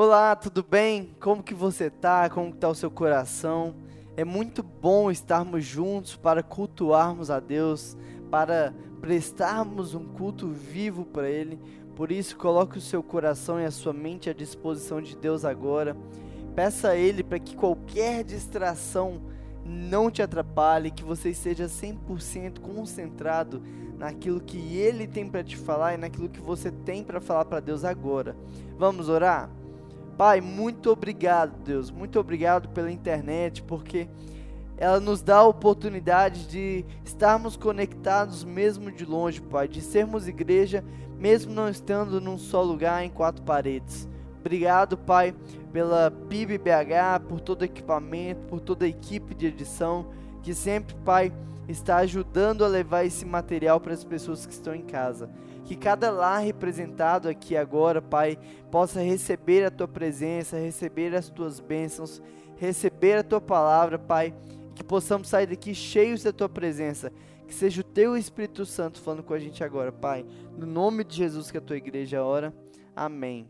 Olá, tudo bem? Como que você tá? Como está o seu coração? É muito bom estarmos juntos para cultuarmos a Deus, para prestarmos um culto vivo para Ele. Por isso, coloque o seu coração e a sua mente à disposição de Deus agora. Peça a Ele para que qualquer distração não te atrapalhe, que você esteja 100% concentrado naquilo que Ele tem para te falar e naquilo que você tem para falar para Deus agora. Vamos orar? Pai, muito obrigado, Deus, muito obrigado pela internet, porque ela nos dá a oportunidade de estarmos conectados mesmo de longe, Pai, de sermos igreja mesmo não estando num só lugar em quatro paredes. Obrigado, Pai, pela PIB-BH, por todo o equipamento, por toda a equipe de edição, que sempre, Pai, está ajudando a levar esse material para as pessoas que estão em casa. Que cada lar representado aqui agora, Pai, possa receber a Tua presença, receber as Tuas bênçãos, receber a Tua palavra, Pai, que possamos sair daqui cheios da Tua presença. Que seja o Teu Espírito Santo falando com a gente agora, Pai. No nome de Jesus que a Tua igreja ora. Amém.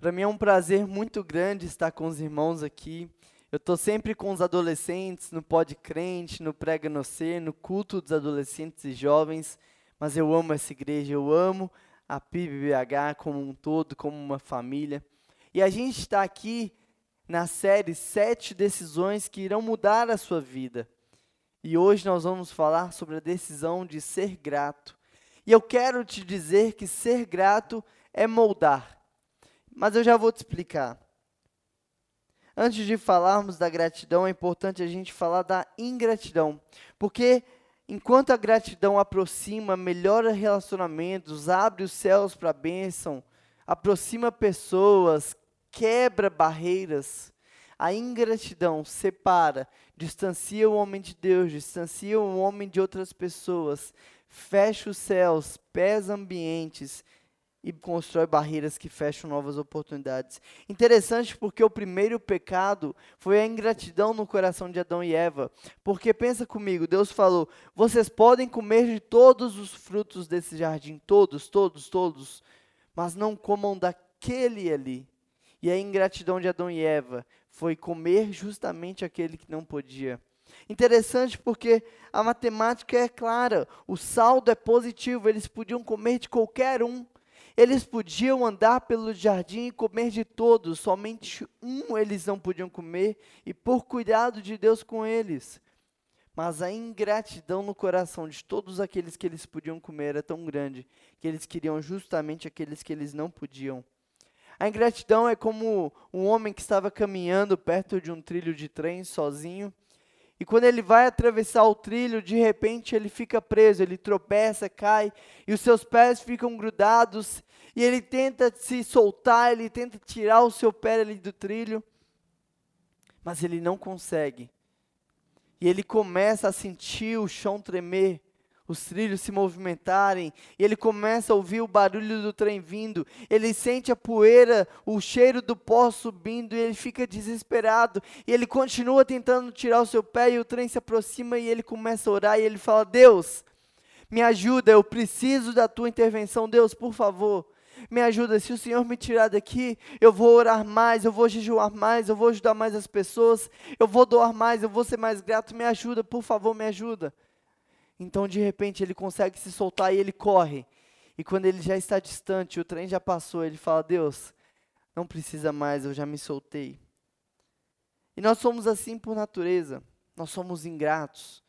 Para mim é um prazer muito grande estar com os irmãos aqui. Eu estou sempre com os adolescentes no Pod Crente, no Prega no Ser, no culto dos adolescentes e jovens. Mas eu amo essa igreja, eu amo a PIBBH como um todo, como uma família. E a gente está aqui na série Sete Decisões que irão mudar a sua vida. E hoje nós vamos falar sobre a decisão de ser grato. E eu quero te dizer que ser grato é moldar. Mas eu já vou te explicar. Antes de falarmos da gratidão, é importante a gente falar da ingratidão. Porque enquanto a gratidão aproxima, melhora relacionamentos, abre os céus para a bênção, aproxima pessoas, quebra barreiras, a ingratidão separa, distancia o homem de Deus, distancia o homem de outras pessoas, fecha os céus, pesa ambientes e constrói barreiras que fecham novas oportunidades. Interessante porque o primeiro pecado foi a ingratidão no coração de Adão e Eva. Porque pensa comigo, Deus falou: "Vocês podem comer de todos os frutos desse jardim, todos, todos, todos, mas não comam daquele ali". E a ingratidão de Adão e Eva foi comer justamente aquele que não podia. Interessante porque a matemática é clara, o saldo é positivo, eles podiam comer de qualquer um, eles podiam andar pelo jardim e comer de todos, somente um eles não podiam comer, e por cuidado de Deus com eles. Mas a ingratidão no coração de todos aqueles que eles podiam comer era tão grande que eles queriam justamente aqueles que eles não podiam. A ingratidão é como um homem que estava caminhando perto de um trilho de trem sozinho e quando ele vai atravessar o trilho, de repente ele fica preso, ele tropeça, cai, e os seus pés ficam grudados, e ele tenta se soltar, ele tenta tirar o seu pé ali do trilho, mas ele não consegue. E ele começa a sentir o chão tremer, os trilhos se movimentarem, e ele começa a ouvir o barulho do trem vindo, ele sente a poeira, o cheiro do pó subindo, e ele fica desesperado, e ele continua tentando tirar o seu pé, e o trem se aproxima, e ele começa a orar, e ele fala: Deus, me ajuda, eu preciso da tua intervenção, Deus, por favor. Me ajuda, se o Senhor me tirar daqui, eu vou orar mais, eu vou jejuar mais, eu vou ajudar mais as pessoas, eu vou doar mais, eu vou ser mais grato. Me ajuda, por favor, me ajuda. Então, de repente, ele consegue se soltar e ele corre. E quando ele já está distante, o trem já passou, ele fala: Deus, não precisa mais, eu já me soltei. E nós somos assim por natureza. Nós somos ingratos.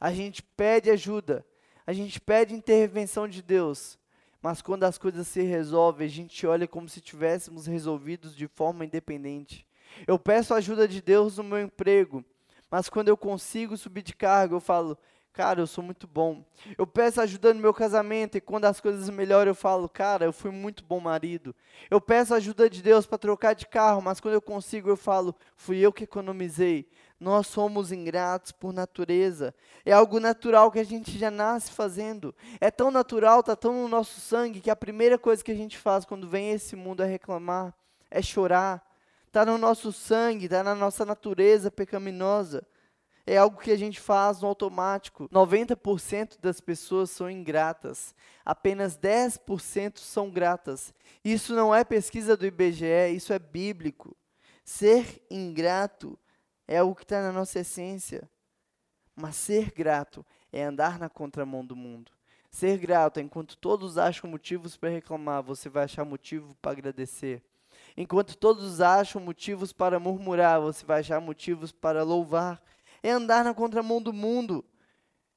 A gente pede ajuda, a gente pede intervenção de Deus, mas quando as coisas se resolvem, a gente olha como se tivéssemos resolvidos de forma independente. Eu peço ajuda de Deus no meu emprego, mas quando eu consigo subir de cargo, eu falo: Cara, eu sou muito bom. Eu peço ajuda no meu casamento e quando as coisas melhoram eu falo, cara, eu fui muito bom marido. Eu peço ajuda de Deus para trocar de carro, mas quando eu consigo eu falo, fui eu que economizei. Nós somos ingratos por natureza. É algo natural que a gente já nasce fazendo. É tão natural, está tão no nosso sangue que a primeira coisa que a gente faz quando vem esse mundo é reclamar, é chorar. Está no nosso sangue, está na nossa natureza pecaminosa. É algo que a gente faz no automático. 90% das pessoas são ingratas, apenas 10% são gratas. Isso não é pesquisa do IBGE, isso é bíblico. Ser ingrato é algo que está na nossa essência. Mas ser grato é andar na contramão do mundo. Ser grato, enquanto todos acham motivos para reclamar, você vai achar motivo para agradecer. Enquanto todos acham motivos para murmurar, você vai achar motivos para louvar. É andar na contramão do mundo.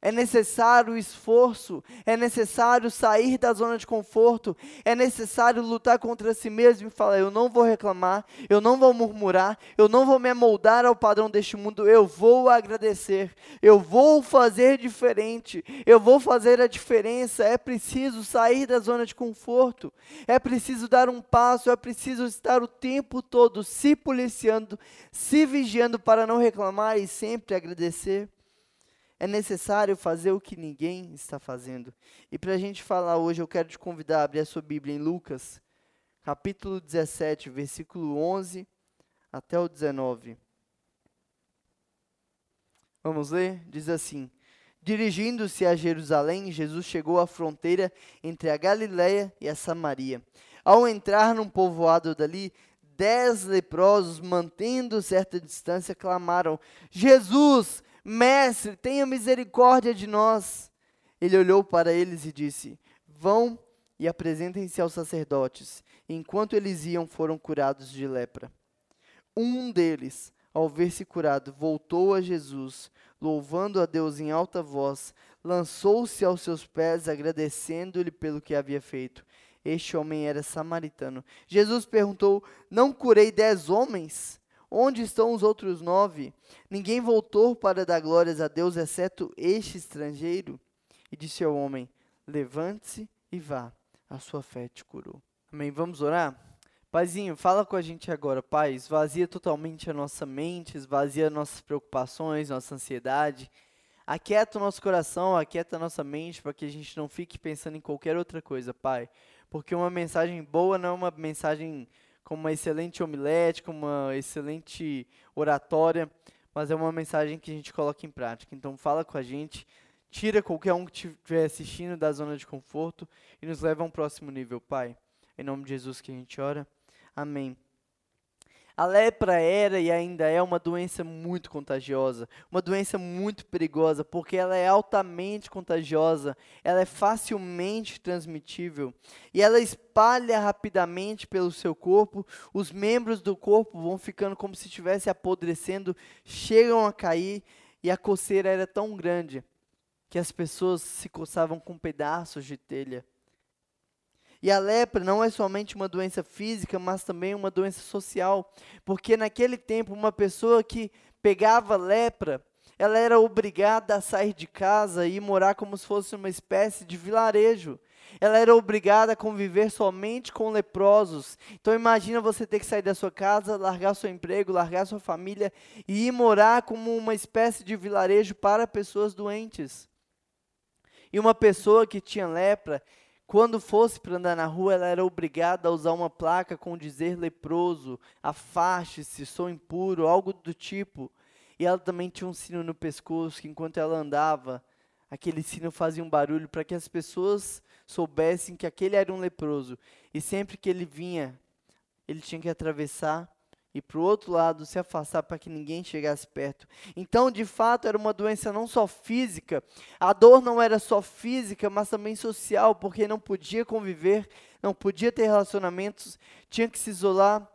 É necessário esforço, é necessário sair da zona de conforto, é necessário lutar contra si mesmo e falar: eu não vou reclamar, eu não vou murmurar, eu não vou me amoldar ao padrão deste mundo, eu vou agradecer, eu vou fazer diferente, eu vou fazer a diferença. É preciso sair da zona de conforto, é preciso dar um passo, é preciso estar o tempo todo se policiando, se vigiando para não reclamar e sempre agradecer é necessário fazer o que ninguém está fazendo. E para a gente falar hoje, eu quero te convidar a abrir a sua Bíblia em Lucas, capítulo 17, versículo 11 até o 19. Vamos ler? Diz assim: Dirigindo-se a Jerusalém, Jesus chegou à fronteira entre a Galiléia e a Samaria. Ao entrar num povoado dali, dez leprosos, mantendo certa distância, clamaram: Jesus, Mestre, tenha misericórdia de nós. Ele olhou para eles e disse: Vão e apresentem-se aos sacerdotes. Enquanto eles iam, foram curados de lepra. Um deles, ao ver-se curado, voltou a Jesus, louvando a Deus em alta voz, lançou-se aos seus pés, agradecendo-lhe pelo que havia feito. Este homem era samaritano. Jesus perguntou: Não curei dez homens? Onde estão os outros nove? Ninguém voltou para dar glórias a Deus, exceto este estrangeiro. E disse ao homem: Levante-se e vá, a sua fé te curou. Amém. Vamos orar? Paizinho, fala com a gente agora, Pai. Esvazia totalmente a nossa mente, esvazia nossas preocupações, nossa ansiedade. Aquieta o nosso coração, aquieta a nossa mente, para que a gente não fique pensando em qualquer outra coisa, Pai. Porque uma mensagem boa não é uma mensagem como uma excelente omelete, como uma excelente oratória, mas é uma mensagem que a gente coloca em prática. Então fala com a gente, tira qualquer um que estiver assistindo da zona de conforto e nos leva a um próximo nível, Pai. Em nome de Jesus que a gente ora. Amém. A lepra era e ainda é uma doença muito contagiosa, uma doença muito perigosa, porque ela é altamente contagiosa, ela é facilmente transmitível e ela espalha rapidamente pelo seu corpo. Os membros do corpo vão ficando como se estivesse apodrecendo, chegam a cair e a coceira era tão grande que as pessoas se coçavam com pedaços de telha. E a lepra não é somente uma doença física, mas também uma doença social, porque naquele tempo uma pessoa que pegava lepra, ela era obrigada a sair de casa e morar como se fosse uma espécie de vilarejo. Ela era obrigada a conviver somente com leprosos. Então imagina você ter que sair da sua casa, largar seu emprego, largar sua família e ir morar como uma espécie de vilarejo para pessoas doentes. E uma pessoa que tinha lepra, quando fosse para andar na rua, ela era obrigada a usar uma placa com dizer leproso, afaste-se, sou impuro, algo do tipo. E ela também tinha um sino no pescoço, que enquanto ela andava, aquele sino fazia um barulho para que as pessoas soubessem que aquele era um leproso. E sempre que ele vinha, ele tinha que atravessar e para o outro lado se afastar para que ninguém chegasse perto. Então, de fato, era uma doença não só física, a dor não era só física, mas também social, porque não podia conviver, não podia ter relacionamentos, tinha que se isolar.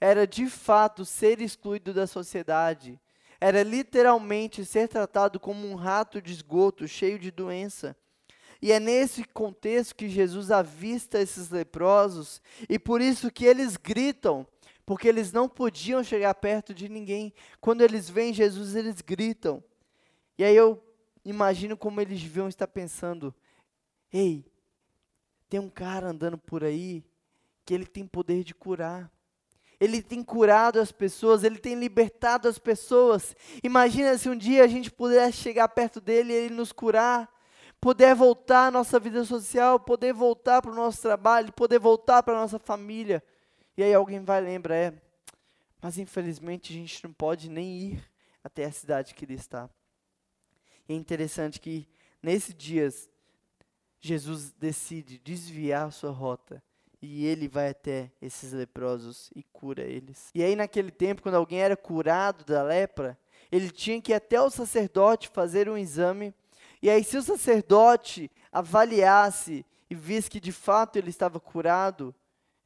Era de fato ser excluído da sociedade. Era literalmente ser tratado como um rato de esgoto cheio de doença. E é nesse contexto que Jesus avista esses leprosos, e por isso que eles gritam porque eles não podiam chegar perto de ninguém. Quando eles veem Jesus, eles gritam. E aí eu imagino como eles deviam estar pensando: ei, tem um cara andando por aí que ele tem poder de curar. Ele tem curado as pessoas, ele tem libertado as pessoas. Imagina se um dia a gente pudesse chegar perto dele e ele nos curar, poder voltar à nossa vida social, poder voltar para o nosso trabalho, poder voltar para a nossa família. E aí alguém vai lembrar, é, mas infelizmente a gente não pode nem ir até a cidade que ele está. E é interessante que nesses dias Jesus decide desviar sua rota e ele vai até esses leprosos e cura eles. E aí naquele tempo, quando alguém era curado da lepra, ele tinha que ir até o sacerdote fazer um exame. E aí se o sacerdote avaliasse e visse que de fato ele estava curado,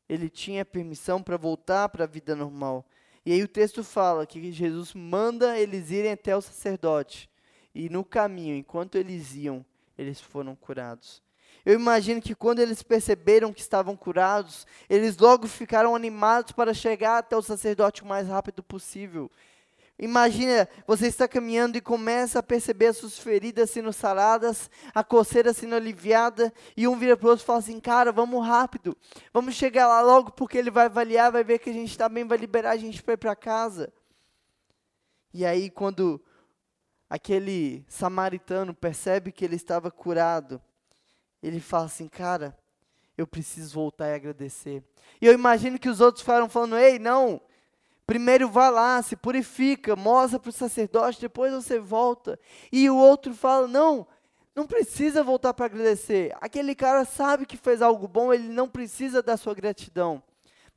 ele tinha permissão para voltar para a vida normal. E aí o texto fala que Jesus manda eles irem até o sacerdote. E no caminho, enquanto eles iam, eles foram curados. Eu imagino que quando eles perceberam que estavam curados, eles logo ficaram animados para chegar até o sacerdote o mais rápido possível. Imagina, você está caminhando e começa a perceber as suas feridas sendo saradas, a coceira sendo aliviada, e um vira para o outro e fala assim: Cara, vamos rápido, vamos chegar lá logo, porque ele vai avaliar, vai ver que a gente está bem, vai liberar a gente para ir para casa. E aí, quando aquele samaritano percebe que ele estava curado, ele fala assim: Cara, eu preciso voltar e agradecer. E eu imagino que os outros ficaram falando: Ei, não Primeiro vá lá, se purifica, mostra para o sacerdote, depois você volta. E o outro fala: não, não precisa voltar para agradecer. Aquele cara sabe que fez algo bom, ele não precisa da sua gratidão.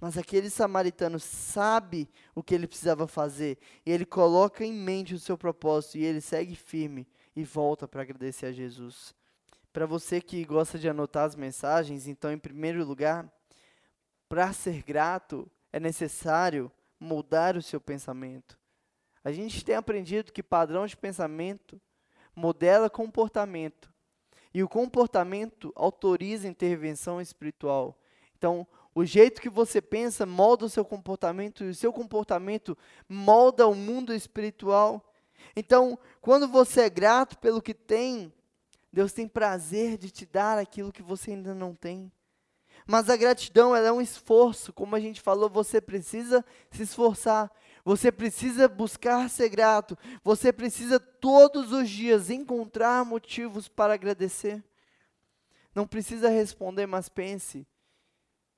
Mas aquele samaritano sabe o que ele precisava fazer. E ele coloca em mente o seu propósito e ele segue firme e volta para agradecer a Jesus. Para você que gosta de anotar as mensagens, então, em primeiro lugar, para ser grato é necessário mudar o seu pensamento. A gente tem aprendido que padrão de pensamento modela comportamento. E o comportamento autoriza intervenção espiritual. Então, o jeito que você pensa molda o seu comportamento e o seu comportamento molda o mundo espiritual. Então, quando você é grato pelo que tem, Deus tem prazer de te dar aquilo que você ainda não tem. Mas a gratidão é um esforço, como a gente falou, você precisa se esforçar. Você precisa buscar ser grato. Você precisa todos os dias encontrar motivos para agradecer. Não precisa responder, mas pense.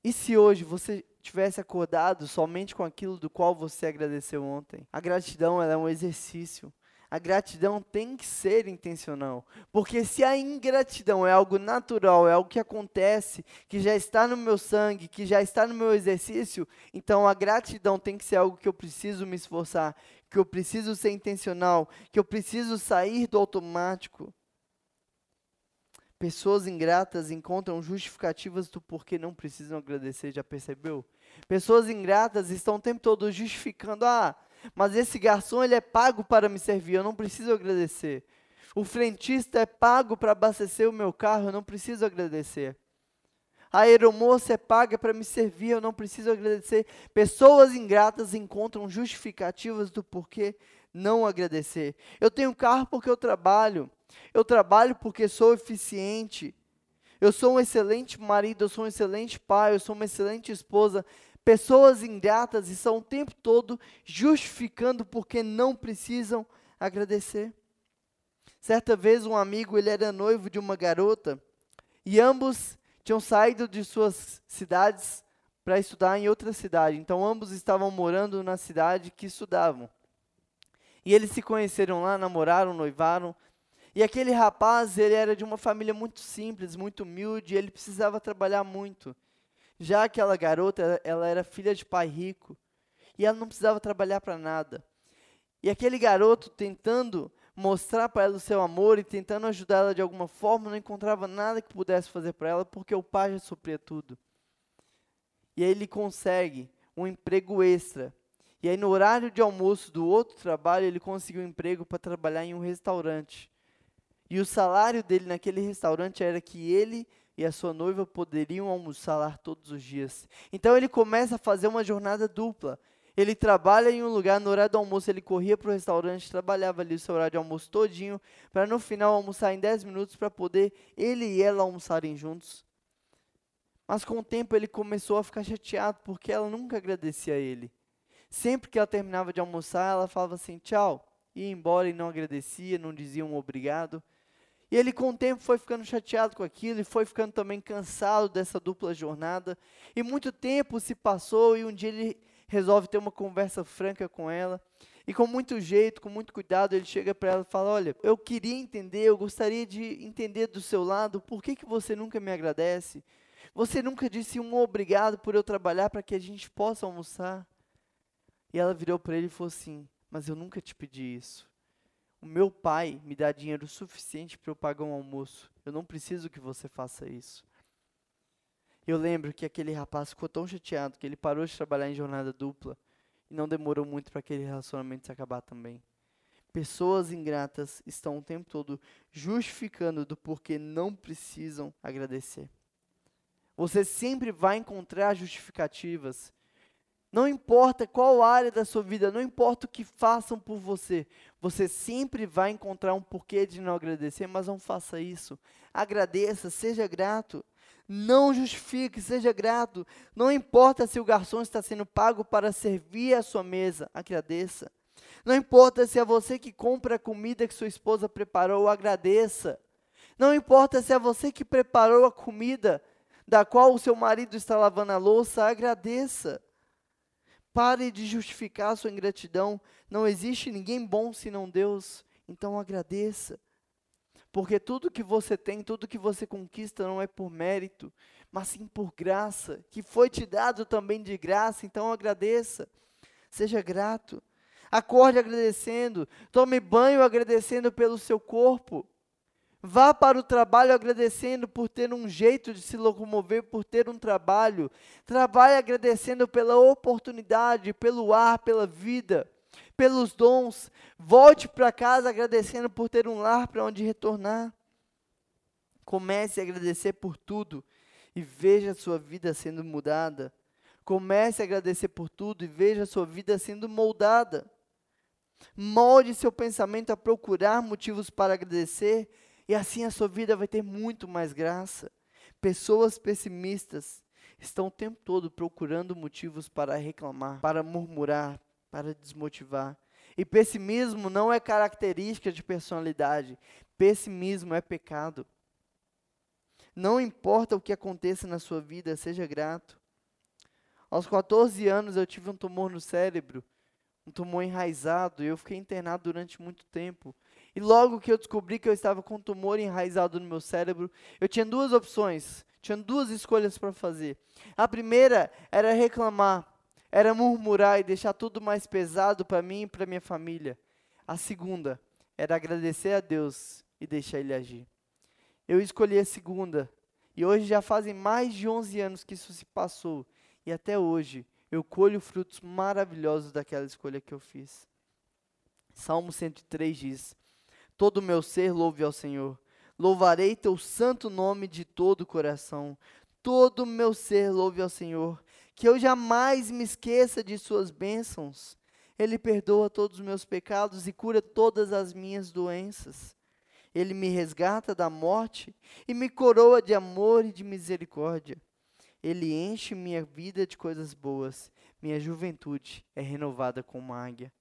E se hoje você tivesse acordado somente com aquilo do qual você agradeceu ontem? A gratidão é um exercício a gratidão tem que ser intencional. Porque se a ingratidão é algo natural, é algo que acontece, que já está no meu sangue, que já está no meu exercício, então a gratidão tem que ser algo que eu preciso me esforçar, que eu preciso ser intencional, que eu preciso sair do automático. Pessoas ingratas encontram justificativas do porquê não precisam agradecer, já percebeu? Pessoas ingratas estão o tempo todo justificando, ah, mas esse garçom ele é pago para me servir, eu não preciso agradecer. O frentista é pago para abastecer o meu carro, eu não preciso agradecer. A aeromoça é paga para me servir, eu não preciso agradecer. Pessoas ingratas encontram justificativas do porquê não agradecer. Eu tenho carro porque eu trabalho. Eu trabalho porque sou eficiente. Eu sou um excelente marido, eu sou um excelente pai, eu sou uma excelente esposa. Pessoas ingratas estão o tempo todo justificando porque não precisam agradecer. Certa vez um amigo, ele era noivo de uma garota e ambos tinham saído de suas cidades para estudar em outra cidade. Então ambos estavam morando na cidade que estudavam. E eles se conheceram lá, namoraram, noivaram. E aquele rapaz, ele era de uma família muito simples, muito humilde, ele precisava trabalhar muito. Já aquela garota, ela era filha de pai rico e ela não precisava trabalhar para nada. E aquele garoto tentando mostrar para ela o seu amor e tentando ajudar ela de alguma forma, não encontrava nada que pudesse fazer para ela porque o pai já supria tudo. E aí ele consegue um emprego extra. E aí no horário de almoço do outro trabalho, ele conseguiu um emprego para trabalhar em um restaurante. E o salário dele naquele restaurante era que ele e a sua noiva poderiam almoçar lá todos os dias. Então ele começa a fazer uma jornada dupla. Ele trabalha em um lugar, no horário do almoço ele corria para o restaurante, trabalhava ali o seu horário de almoço todinho, para no final almoçar em 10 minutos para poder ele e ela almoçarem juntos. Mas com o tempo ele começou a ficar chateado porque ela nunca agradecia a ele. Sempre que ela terminava de almoçar, ela falava assim, tchau, ia embora e não agradecia, não dizia um obrigado. E ele, com o tempo, foi ficando chateado com aquilo e foi ficando também cansado dessa dupla jornada. E muito tempo se passou e um dia ele resolve ter uma conversa franca com ela. E com muito jeito, com muito cuidado, ele chega para ela e fala: Olha, eu queria entender, eu gostaria de entender do seu lado, por que, que você nunca me agradece? Você nunca disse um obrigado por eu trabalhar para que a gente possa almoçar? E ela virou para ele e falou assim: Mas eu nunca te pedi isso. O meu pai me dá dinheiro suficiente para eu pagar um almoço. Eu não preciso que você faça isso. Eu lembro que aquele rapaz ficou tão chateado que ele parou de trabalhar em jornada dupla e não demorou muito para aquele relacionamento se acabar também. Pessoas ingratas estão o tempo todo justificando do porquê não precisam agradecer. Você sempre vai encontrar justificativas. Não importa qual área da sua vida, não importa o que façam por você, você sempre vai encontrar um porquê de não agradecer, mas não faça isso. Agradeça, seja grato. Não justifique, seja grato. Não importa se o garçom está sendo pago para servir a sua mesa, agradeça. Não importa se é você que compra a comida que sua esposa preparou, agradeça. Não importa se é você que preparou a comida da qual o seu marido está lavando a louça, agradeça. Pare de justificar a sua ingratidão. Não existe ninguém bom senão Deus. Então agradeça. Porque tudo que você tem, tudo que você conquista não é por mérito, mas sim por graça, que foi te dado também de graça, então agradeça. Seja grato. Acorde agradecendo, tome banho agradecendo pelo seu corpo. Vá para o trabalho agradecendo por ter um jeito de se locomover, por ter um trabalho. Trabalhe agradecendo pela oportunidade, pelo ar, pela vida pelos dons. Volte para casa agradecendo por ter um lar para onde retornar. Comece a agradecer por tudo e veja a sua vida sendo mudada. Comece a agradecer por tudo e veja a sua vida sendo moldada. Molde seu pensamento a procurar motivos para agradecer e assim a sua vida vai ter muito mais graça. Pessoas pessimistas estão o tempo todo procurando motivos para reclamar, para murmurar, para desmotivar. E pessimismo não é característica de personalidade. Pessimismo é pecado. Não importa o que aconteça na sua vida, seja grato. Aos 14 anos eu tive um tumor no cérebro, um tumor enraizado, e eu fiquei internado durante muito tempo. E logo que eu descobri que eu estava com um tumor enraizado no meu cérebro, eu tinha duas opções, tinha duas escolhas para fazer. A primeira era reclamar, era murmurar e deixar tudo mais pesado para mim e para minha família. A segunda era agradecer a Deus e deixar Ele agir. Eu escolhi a segunda e hoje já fazem mais de 11 anos que isso se passou e até hoje eu colho frutos maravilhosos daquela escolha que eu fiz. Salmo 103 diz: Todo o meu ser louve ao Senhor. Louvarei teu santo nome de todo o coração. Todo o meu ser louve ao Senhor que eu jamais me esqueça de suas bênçãos. Ele perdoa todos os meus pecados e cura todas as minhas doenças. Ele me resgata da morte e me coroa de amor e de misericórdia. Ele enche minha vida de coisas boas. Minha juventude é renovada como águia.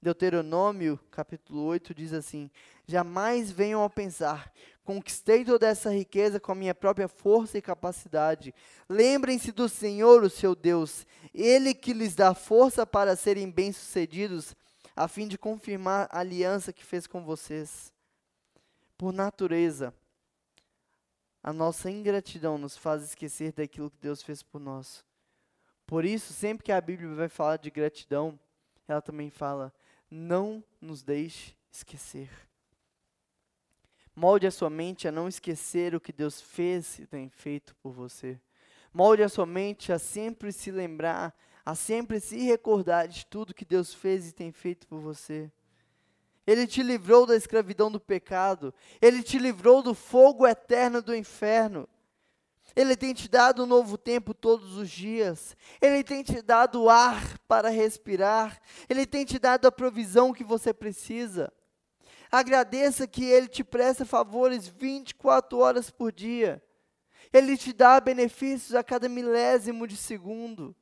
Deuteronômio, capítulo 8, diz assim: Jamais venham a pensar, conquistei toda essa riqueza com a minha própria força e capacidade. Lembrem-se do Senhor, o seu Deus, Ele que lhes dá força para serem bem-sucedidos, a fim de confirmar a aliança que fez com vocês. Por natureza, a nossa ingratidão nos faz esquecer daquilo que Deus fez por nós. Por isso, sempre que a Bíblia vai falar de gratidão, ela também fala não nos deixe esquecer. Molde a sua mente a não esquecer o que Deus fez e tem feito por você. Molde a sua mente a sempre se lembrar, a sempre se recordar de tudo que Deus fez e tem feito por você. Ele te livrou da escravidão do pecado. Ele te livrou do fogo eterno do inferno. Ele tem te dado um novo tempo todos os dias. Ele tem te dado ar para respirar. Ele tem te dado a provisão que você precisa. Agradeça que Ele te presta favores 24 horas por dia. Ele te dá benefícios a cada milésimo de segundo.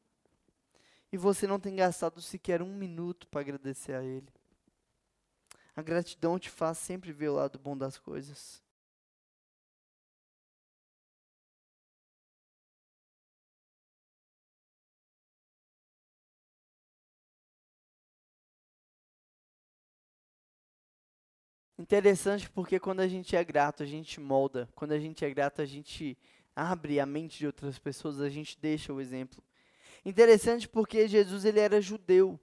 E você não tem gastado sequer um minuto para agradecer a Ele. A gratidão te faz sempre ver o lado bom das coisas. Interessante porque quando a gente é grato, a gente molda. Quando a gente é grato, a gente abre a mente de outras pessoas, a gente deixa o exemplo. Interessante porque Jesus ele era judeu.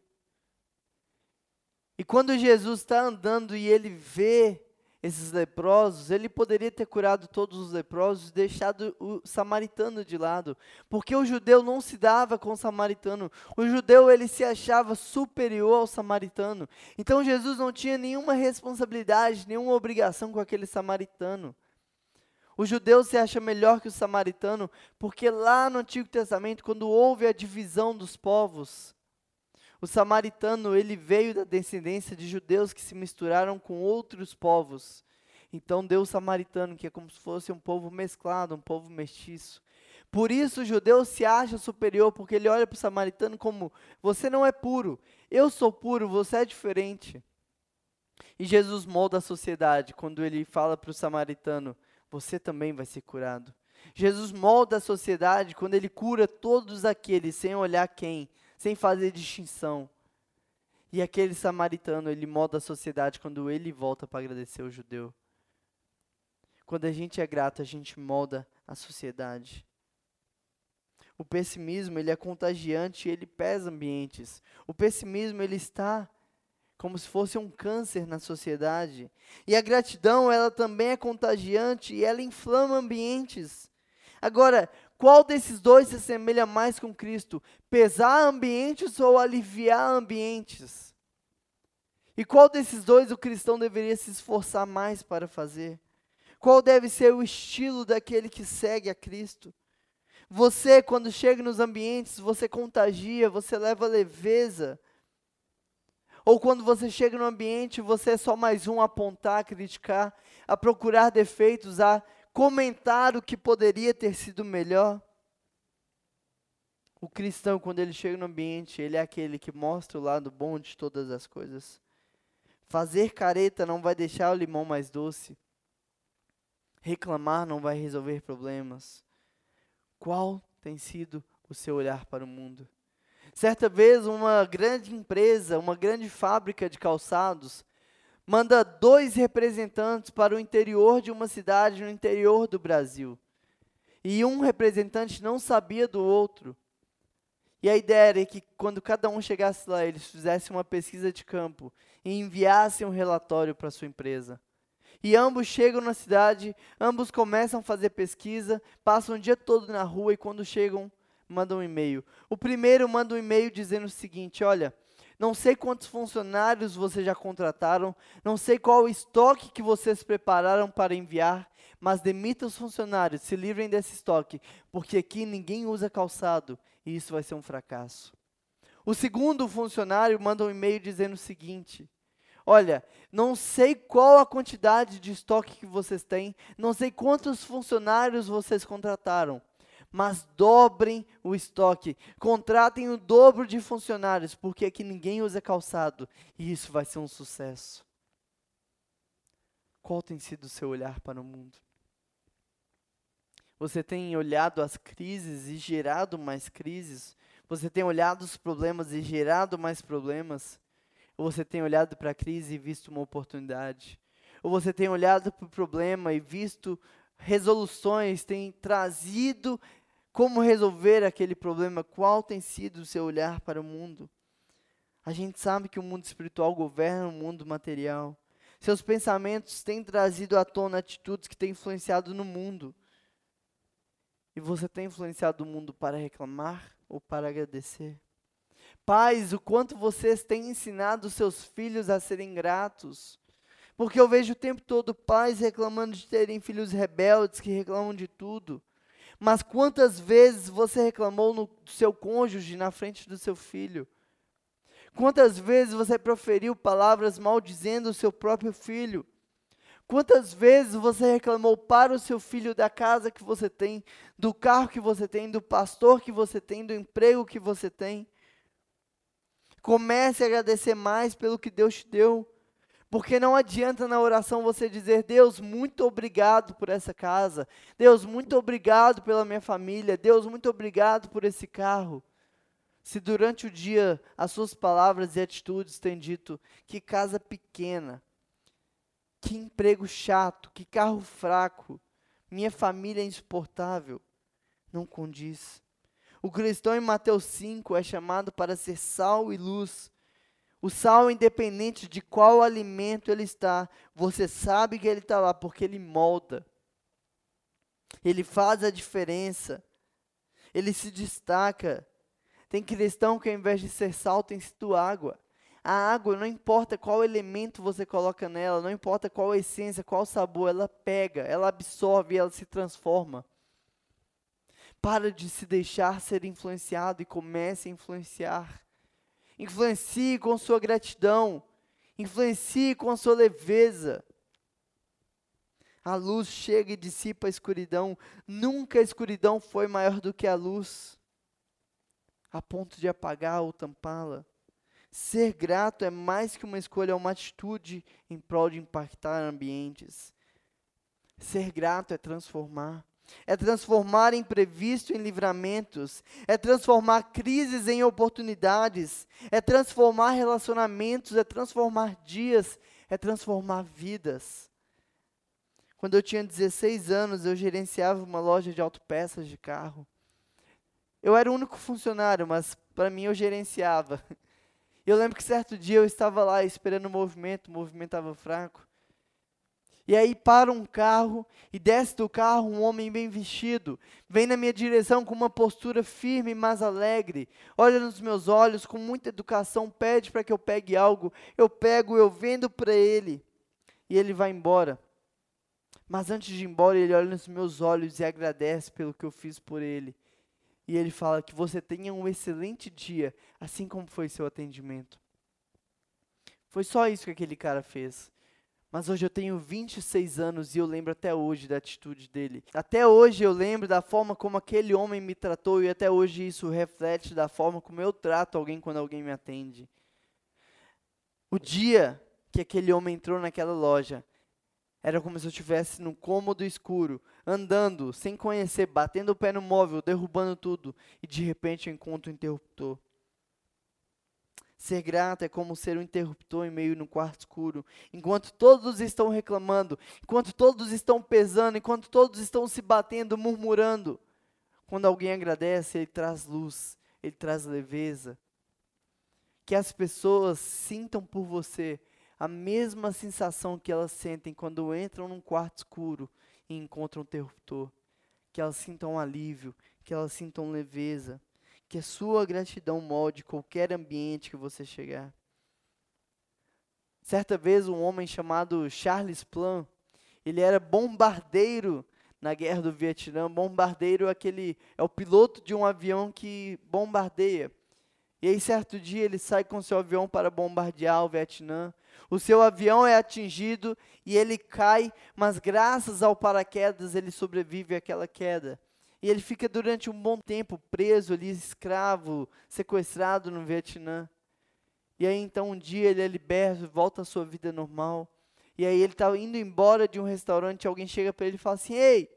E quando Jesus está andando e ele vê esses leprosos, ele poderia ter curado todos os leprosos e deixado o samaritano de lado, porque o judeu não se dava com o samaritano. O judeu ele se achava superior ao samaritano. Então Jesus não tinha nenhuma responsabilidade, nenhuma obrigação com aquele samaritano. O judeu se acha melhor que o samaritano, porque lá no Antigo Testamento, quando houve a divisão dos povos, o samaritano, ele veio da descendência de judeus que se misturaram com outros povos. Então deu o samaritano, que é como se fosse um povo mesclado, um povo mestiço. Por isso o judeu se acha superior, porque ele olha para o samaritano como: você não é puro, eu sou puro, você é diferente. E Jesus molda a sociedade quando ele fala para o samaritano: você também vai ser curado. Jesus molda a sociedade quando ele cura todos aqueles, sem olhar quem, sem fazer distinção. E aquele samaritano, ele molda a sociedade quando ele volta para agradecer o judeu. Quando a gente é grato, a gente molda a sociedade. O pessimismo, ele é contagiante, ele pesa ambientes. O pessimismo, ele está como se fosse um câncer na sociedade. E a gratidão, ela também é contagiante e ela inflama ambientes. Agora, qual desses dois se assemelha mais com Cristo? Pesar ambientes ou aliviar ambientes? E qual desses dois o cristão deveria se esforçar mais para fazer? Qual deve ser o estilo daquele que segue a Cristo? Você, quando chega nos ambientes, você contagia, você leva leveza. Ou quando você chega no ambiente, você é só mais um a apontar, a criticar, a procurar defeitos, a comentar o que poderia ter sido melhor. O cristão, quando ele chega no ambiente, ele é aquele que mostra o lado bom de todas as coisas. Fazer careta não vai deixar o limão mais doce. Reclamar não vai resolver problemas. Qual tem sido o seu olhar para o mundo? Certa vez, uma grande empresa, uma grande fábrica de calçados, manda dois representantes para o interior de uma cidade no interior do Brasil. E um representante não sabia do outro. E a ideia era que quando cada um chegasse lá, eles fizessem uma pesquisa de campo e enviassem um relatório para sua empresa. E ambos chegam na cidade, ambos começam a fazer pesquisa, passam o dia todo na rua e quando chegam, mandam um e-mail. O primeiro manda um e-mail dizendo o seguinte: Olha, não sei quantos funcionários vocês já contrataram, não sei qual estoque que vocês prepararam para enviar, mas demita os funcionários, se livrem desse estoque, porque aqui ninguém usa calçado e isso vai ser um fracasso. O segundo funcionário manda um e-mail dizendo o seguinte: Olha, não sei qual a quantidade de estoque que vocês têm, não sei quantos funcionários vocês contrataram, mas dobrem o estoque, contratem o dobro de funcionários, porque aqui ninguém usa calçado e isso vai ser um sucesso. Qual tem sido o seu olhar para o mundo? Você tem olhado as crises e gerado mais crises? Você tem olhado os problemas e gerado mais problemas? Ou você tem olhado para a crise e visto uma oportunidade? Ou você tem olhado para o problema e visto resoluções, tem trazido como resolver aquele problema? Qual tem sido o seu olhar para o mundo? A gente sabe que o mundo espiritual governa o mundo material. Seus pensamentos têm trazido à tona atitudes que têm influenciado no mundo. E você tem influenciado o mundo para reclamar ou para agradecer? Pais, o quanto vocês têm ensinado seus filhos a serem gratos. Porque eu vejo o tempo todo pais reclamando de terem filhos rebeldes que reclamam de tudo. Mas quantas vezes você reclamou no seu cônjuge na frente do seu filho? Quantas vezes você proferiu palavras maldizendo o seu próprio filho? Quantas vezes você reclamou para o seu filho da casa que você tem, do carro que você tem, do pastor que você tem, do emprego que você tem? Comece a agradecer mais pelo que Deus te deu. Porque não adianta na oração você dizer, Deus, muito obrigado por essa casa. Deus, muito obrigado pela minha família. Deus, muito obrigado por esse carro. Se durante o dia as suas palavras e atitudes têm dito, que casa pequena, Que emprego chato, que carro fraco, minha família é insuportável. Não condiz. O cristão em Mateus 5 é chamado para ser sal e luz. O sal, independente de qual alimento ele está, você sabe que ele está lá porque ele molda. Ele faz a diferença. Ele se destaca. Tem cristão que ao invés de ser sal tem sido água. A água, não importa qual elemento você coloca nela, não importa qual essência, qual sabor, ela pega, ela absorve, ela se transforma. Para de se deixar ser influenciado e comece a influenciar. Influencie com sua gratidão. Influencie com a sua leveza. A luz chega e dissipa a escuridão. Nunca a escuridão foi maior do que a luz, a ponto de apagar ou tampá-la. Ser grato é mais que uma escolha, é uma atitude em prol de impactar ambientes. Ser grato é transformar. É transformar imprevisto em livramentos. É transformar crises em oportunidades. É transformar relacionamentos. É transformar dias. É transformar vidas. Quando eu tinha 16 anos, eu gerenciava uma loja de autopeças de carro. Eu era o único funcionário, mas para mim eu gerenciava. Eu lembro que certo dia eu estava lá esperando o movimento, o movimento estava fraco. E aí para um carro e desce do carro um homem bem vestido, vem na minha direção com uma postura firme, mas alegre, olha nos meus olhos com muita educação, pede para que eu pegue algo, eu pego, eu vendo para ele e ele vai embora. Mas antes de ir embora, ele olha nos meus olhos e agradece pelo que eu fiz por ele. E ele fala que você tenha um excelente dia, assim como foi seu atendimento. Foi só isso que aquele cara fez. Mas hoje eu tenho 26 anos e eu lembro até hoje da atitude dele. Até hoje eu lembro da forma como aquele homem me tratou e até hoje isso reflete da forma como eu trato alguém quando alguém me atende. O dia que aquele homem entrou naquela loja, era como se eu estivesse num cômodo escuro, andando, sem conhecer, batendo o pé no móvel, derrubando tudo, e de repente eu encontro o interruptor. Ser grato é como ser um interruptor em meio no quarto escuro. Enquanto todos estão reclamando, enquanto todos estão pesando, enquanto todos estão se batendo, murmurando. Quando alguém agradece, ele traz luz, ele traz leveza. Que as pessoas sintam por você a mesma sensação que elas sentem quando entram num quarto escuro e encontram um interruptor. Que elas sintam alívio, que elas sintam leveza. Que a sua gratidão molde qualquer ambiente que você chegar. Certa vez, um homem chamado Charles Plan, ele era bombardeiro na guerra do Vietnã. Bombardeiro é aquele é o piloto de um avião que bombardeia. E aí certo dia ele sai com seu avião para bombardear o Vietnã. O seu avião é atingido e ele cai, mas graças ao paraquedas ele sobrevive àquela queda. E ele fica durante um bom tempo preso ali, escravo, sequestrado no Vietnã. E aí então um dia ele é liberto, volta à sua vida normal. E aí ele está indo embora de um restaurante, alguém chega para ele e fala assim: "Ei,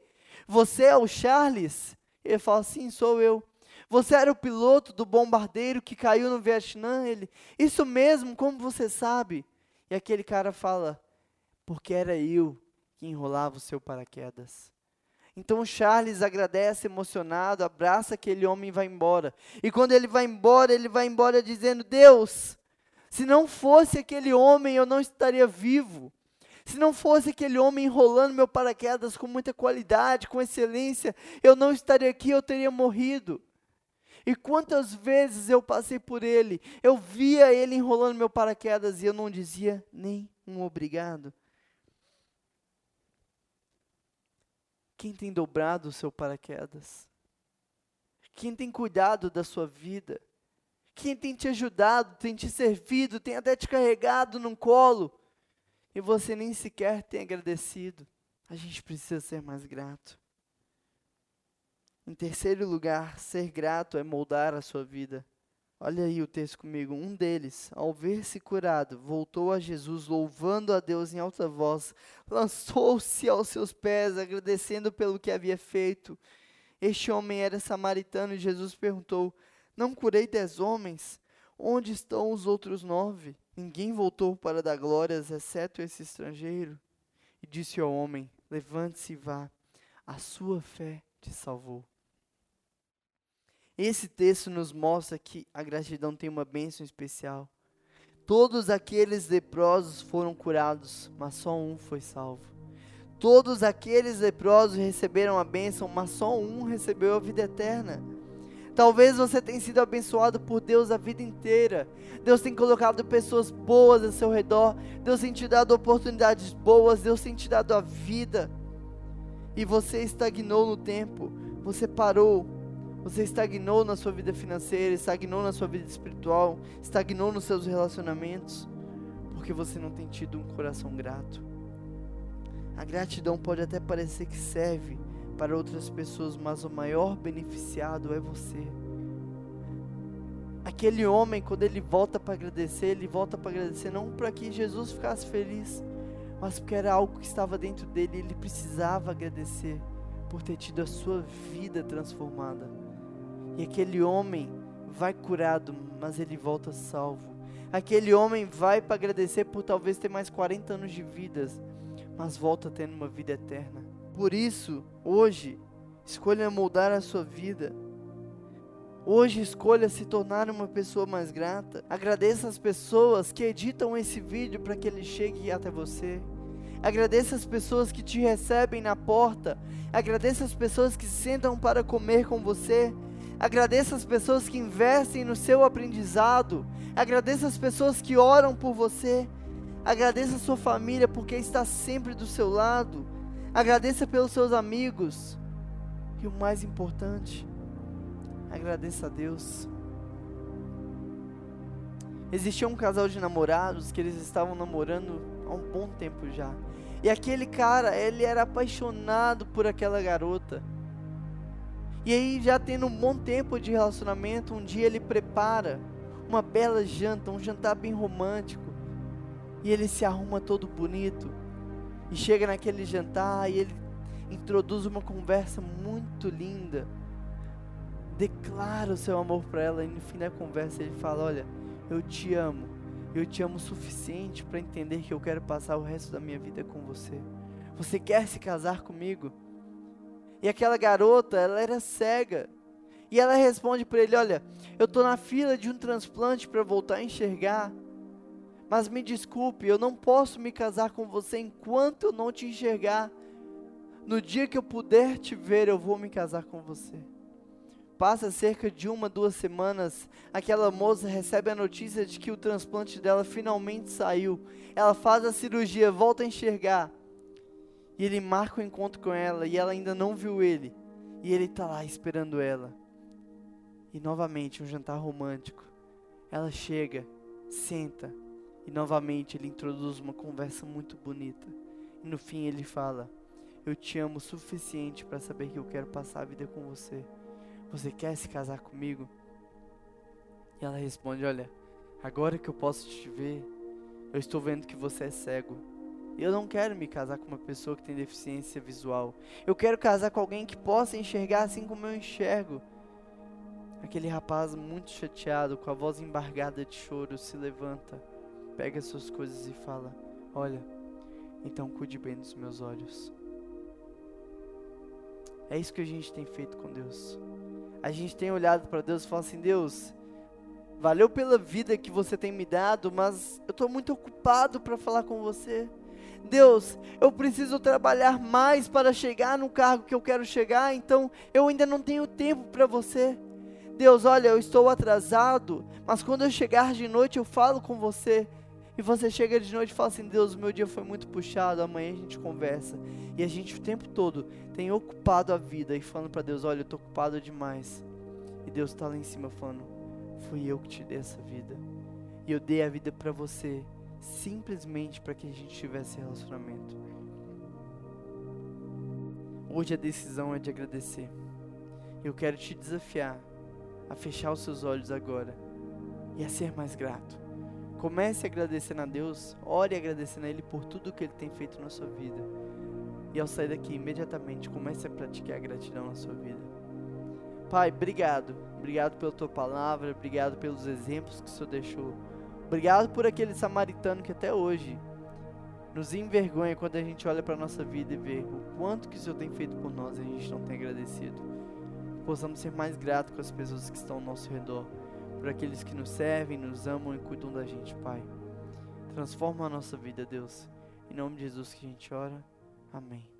você é o Charles?" Ele fala: "Sim, sou eu." Você era o piloto do bombardeiro que caiu no Vietnã? Ele, isso mesmo, como você sabe? E aquele cara fala: Porque era eu que enrolava o seu paraquedas. Então Charles agradece emocionado, abraça aquele homem e vai embora. E quando ele vai embora, ele vai embora dizendo: Deus, se não fosse aquele homem, eu não estaria vivo. Se não fosse aquele homem enrolando meu paraquedas com muita qualidade, com excelência, eu não estaria aqui, eu teria morrido. E quantas vezes eu passei por ele, eu via ele enrolando meu paraquedas e eu não dizia nem um obrigado. Quem tem dobrado o seu paraquedas? Quem tem cuidado da sua vida? Quem tem te ajudado, tem te servido, tem até te carregado num colo e você nem sequer tem agradecido? A gente precisa ser mais grato. Em terceiro lugar, ser grato é moldar a sua vida. Olha aí o texto comigo. Um deles, ao ver-se curado, voltou a Jesus, louvando a Deus em alta voz, lançou-se aos seus pés, agradecendo pelo que havia feito. Este homem era samaritano e Jesus perguntou: Não curei dez homens? Onde estão os outros nove? Ninguém voltou para dar glórias, exceto esse estrangeiro. e disse ao homem: Levante-se e vá, a sua fé te salvou. Esse texto nos mostra que a gratidão tem uma bênção especial. Todos aqueles leprosos foram curados, mas só um foi salvo. Todos aqueles leprosos receberam a bênção, mas só um recebeu a vida eterna. Talvez você tenha sido abençoado por Deus a vida inteira. Deus tem colocado pessoas boas ao seu redor. Deus tem te dado oportunidades boas. Deus tem te dado a vida. E você estagnou no tempo. Você parou. Você estagnou na sua vida financeira, estagnou na sua vida espiritual, estagnou nos seus relacionamentos, porque você não tem tido um coração grato. A gratidão pode até parecer que serve para outras pessoas, mas o maior beneficiado é você. Aquele homem, quando ele volta para agradecer, ele volta para agradecer não para que Jesus ficasse feliz, mas porque era algo que estava dentro dele, ele precisava agradecer por ter tido a sua vida transformada. E aquele homem vai curado, mas ele volta salvo. Aquele homem vai para agradecer por talvez ter mais 40 anos de vida, mas volta tendo uma vida eterna. Por isso, hoje, escolha moldar a sua vida. Hoje escolha se tornar uma pessoa mais grata. Agradeça as pessoas que editam esse vídeo para que ele chegue até você. Agradeça as pessoas que te recebem na porta. Agradeça as pessoas que sentam para comer com você. Agradeça as pessoas que investem no seu aprendizado. Agradeça as pessoas que oram por você. Agradeça a sua família porque está sempre do seu lado. Agradeça pelos seus amigos. E o mais importante, agradeça a Deus. Existia um casal de namorados que eles estavam namorando há um bom tempo já. E aquele cara, ele era apaixonado por aquela garota. E aí, já tendo um bom tempo de relacionamento, um dia ele prepara uma bela janta, um jantar bem romântico. E ele se arruma todo bonito e chega naquele jantar e ele introduz uma conversa muito linda. Declara o seu amor para ela e no fim da conversa ele fala: Olha, eu te amo. Eu te amo o suficiente para entender que eu quero passar o resto da minha vida com você. Você quer se casar comigo? E aquela garota, ela era cega. E ela responde para ele: Olha, eu estou na fila de um transplante para voltar a enxergar. Mas me desculpe, eu não posso me casar com você enquanto eu não te enxergar. No dia que eu puder te ver, eu vou me casar com você. Passa cerca de uma, duas semanas, aquela moça recebe a notícia de que o transplante dela finalmente saiu. Ela faz a cirurgia, volta a enxergar. E ele marca o um encontro com ela e ela ainda não viu ele. E ele está lá esperando ela. E novamente um jantar romântico. Ela chega, senta, e novamente ele introduz uma conversa muito bonita. E no fim ele fala: Eu te amo o suficiente para saber que eu quero passar a vida com você. Você quer se casar comigo? E ela responde: Olha, agora que eu posso te ver, eu estou vendo que você é cego. Eu não quero me casar com uma pessoa que tem deficiência visual. Eu quero casar com alguém que possa enxergar assim como eu enxergo. Aquele rapaz, muito chateado, com a voz embargada de choro, se levanta pega suas coisas e fala: Olha, então cuide bem dos meus olhos. É isso que a gente tem feito com Deus. A gente tem olhado para Deus e falado assim: Deus, valeu pela vida que você tem me dado, mas eu estou muito ocupado para falar com você. Deus, eu preciso trabalhar mais para chegar no cargo que eu quero chegar, então eu ainda não tenho tempo para você. Deus, olha, eu estou atrasado, mas quando eu chegar de noite eu falo com você. E você chega de noite e fala assim: Deus, meu dia foi muito puxado, amanhã a gente conversa. E a gente o tempo todo tem ocupado a vida e falando para Deus: Olha, eu estou ocupado demais. E Deus está lá em cima falando: Fui eu que te dei essa vida. E eu dei a vida para você simplesmente para que a gente tivesse relacionamento. Hoje a decisão é de agradecer. Eu quero te desafiar a fechar os seus olhos agora e a ser mais grato. Comece agradecendo a Deus, ore agradecendo a Ele por tudo que Ele tem feito na sua vida. E ao sair daqui, imediatamente, comece a praticar a gratidão na sua vida. Pai, obrigado. Obrigado pela tua palavra, obrigado pelos exemplos que o Senhor deixou. Obrigado por aquele samaritano que até hoje nos envergonha quando a gente olha para a nossa vida e vê o quanto que o Senhor tem feito por nós e a gente não tem agradecido. Possamos ser mais gratos com as pessoas que estão ao nosso redor, por aqueles que nos servem, nos amam e cuidam da gente, Pai. Transforma a nossa vida, Deus. Em nome de Jesus que a gente ora. Amém.